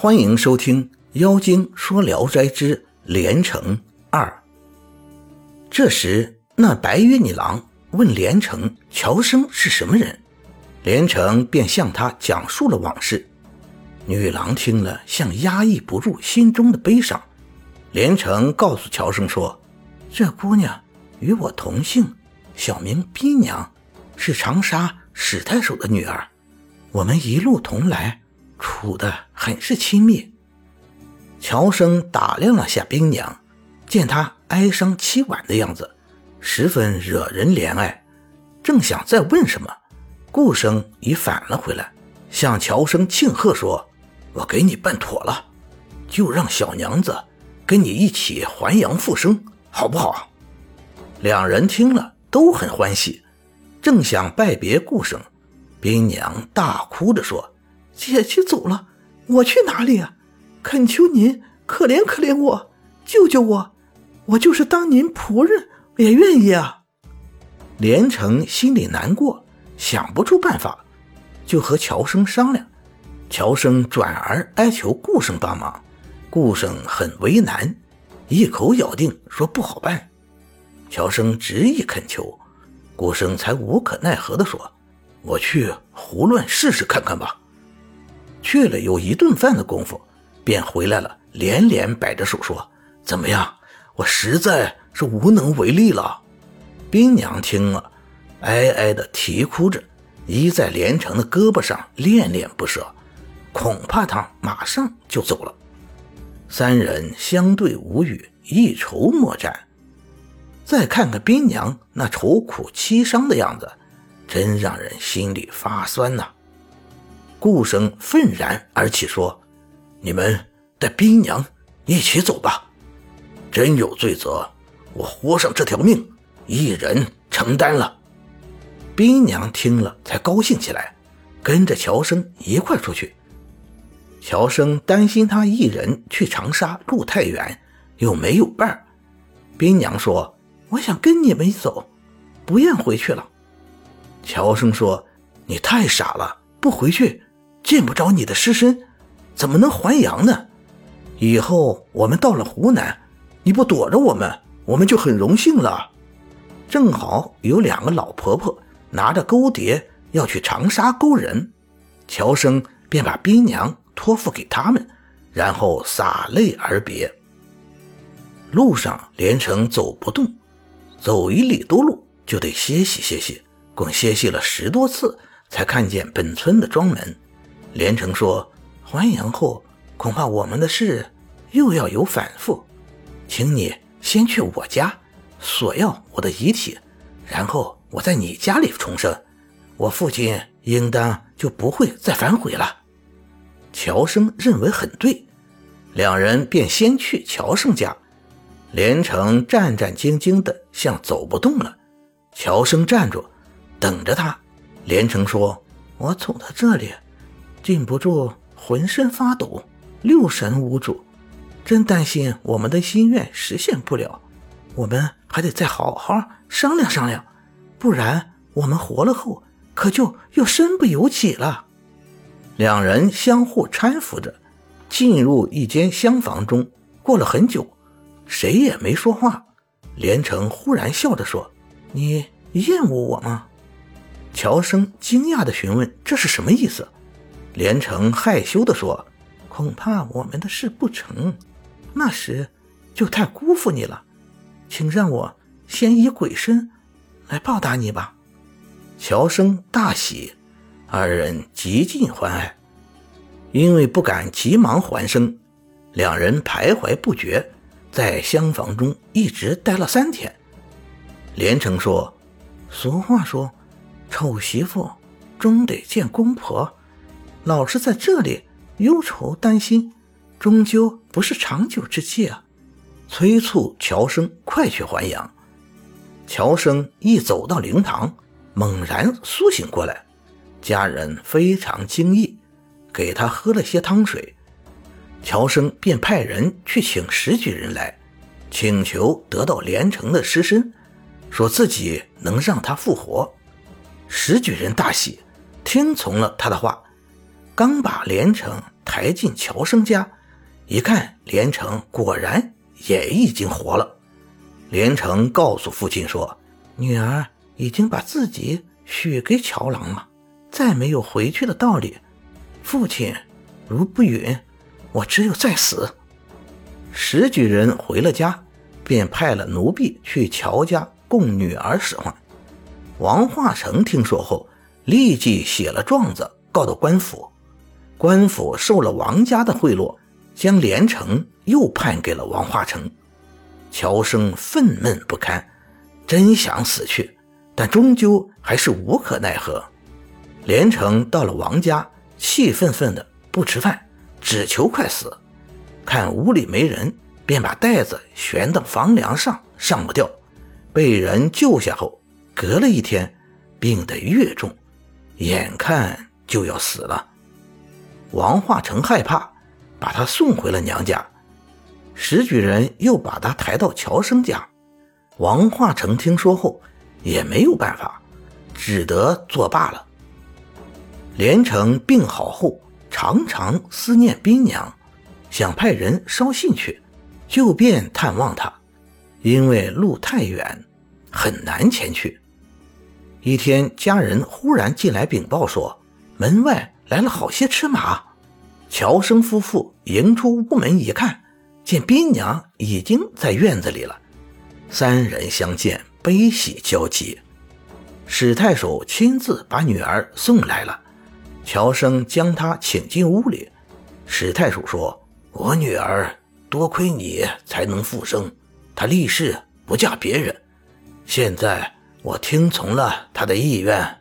欢迎收听《妖精说聊斋之连城二》。这时，那白衣女郎问连城：“乔生是什么人？”连城便向他讲述了往事。女郎听了，像压抑不住心中的悲伤。连城告诉乔生说：“这姑娘与我同姓，小名冰娘，是长沙史太守的女儿。我们一路同来。”处的很是亲密。乔生打量了下冰娘，见她哀伤凄婉的样子，十分惹人怜爱。正想再问什么，顾生已返了回来，向乔生庆贺说：“我给你办妥了，就让小娘子跟你一起还阳复生，好不好？”两人听了都很欢喜，正想拜别顾生，冰娘大哭着说。姐姐走了，我去哪里啊？恳求您可怜可怜我，救救我！我就是当您仆人也愿意啊。连城心里难过，想不出办法，就和乔生商量。乔生转而哀求顾生帮忙，顾生很为难，一口咬定说不好办。乔生执意恳求，顾生才无可奈何地说：“我去胡乱试试看看吧。”去了有一顿饭的功夫，便回来了，连连摆着手说：“怎么样？我实在是无能为力了。”冰娘听了，哀哀的啼哭着，依在连城的胳膊上恋恋不舍，恐怕他马上就走了。三人相对无语，一筹莫展。再看看冰娘那愁苦凄伤的样子，真让人心里发酸呐。顾生愤然而起，说：“你们带冰娘一起走吧。真有罪责，我豁上这条命，一人承担了。”冰娘听了才高兴起来，跟着乔生一块出去。乔生担心他一人去长沙路太远，又没有伴儿。冰娘说：“我想跟你们走，不愿回去了。”乔生说：“你太傻了，不回去。”见不着你的尸身，怎么能还阳呢？以后我们到了湖南，你不躲着我们，我们就很荣幸了。正好有两个老婆婆拿着勾碟要去长沙勾人，乔生便把冰娘托付给他们，然后洒泪而别。路上连城走不动，走一里多路就得歇息歇息，共歇息了十多次，才看见本村的庄门。连城说：“还阳后，恐怕我们的事又要有反复，请你先去我家索要我的遗体，然后我在你家里重生，我父亲应当就不会再反悔了。”乔生认为很对，两人便先去乔生家。连城战战兢兢的，像走不动了。乔生站住，等着他。连城说：“我走到这里。”禁不住浑身发抖，六神无主，真担心我们的心愿实现不了。我们还得再好好商量商量，不然我们活了后可就又身不由己了。两人相互搀扶着，进入一间厢房中。过了很久，谁也没说话。连城忽然笑着说：“你厌恶我吗？”乔生惊讶地询问：“这是什么意思？”连城害羞地说：“恐怕我们的事不成，那时就太辜负你了，请让我先以鬼身来报答你吧。”乔生大喜，二人极尽欢爱。因为不敢急忙还生，两人徘徊不决，在厢房中一直待了三天。连城说：“俗话说，丑媳妇终得见公婆。”老是在这里忧愁担心，终究不是长久之计啊！催促乔生快去还阳。乔生一走到灵堂，猛然苏醒过来，家人非常惊异，给他喝了些汤水。乔生便派人去请石举人来，请求得到连城的尸身，说自己能让他复活。石举人大喜，听从了他的话。刚把连城抬进乔生家，一看连城果然也已经活了。连城告诉父亲说：“女儿已经把自己许给乔郎了，再没有回去的道理。父亲如不允，我只有再死。”石举人回了家，便派了奴婢去乔家供女儿使唤。王化成听说后，立即写了状子告到官府。官府受了王家的贿赂，将连城又判给了王化成。乔生愤懑不堪，真想死去，但终究还是无可奈何。连城到了王家，气愤愤的不吃饭，只求快死。看屋里没人，便把袋子悬到房梁上，上不掉。被人救下后，隔了一天，病得越重，眼看就要死了。王化成害怕，把他送回了娘家。石举人又把他抬到乔生家。王化成听说后，也没有办法，只得作罢了。连城病好后，常常思念兵娘，想派人捎信去，就便探望他，因为路太远，很难前去。一天，家人忽然进来禀报说，门外。来了好些车马，乔生夫妇迎出屋门一看，见宾娘已经在院子里了。三人相见，悲喜交集。史太守亲自把女儿送来了，乔生将她请进屋里。史太守说：“我女儿多亏你才能复生，她立誓不嫁别人。现在我听从了她的意愿。”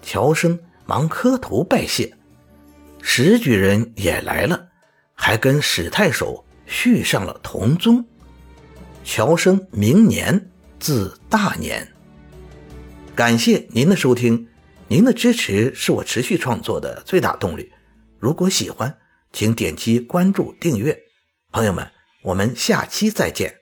乔生忙磕头拜谢。石举人也来了，还跟史太守续上了同宗。乔生明年字大年。感谢您的收听，您的支持是我持续创作的最大动力。如果喜欢，请点击关注订阅。朋友们，我们下期再见。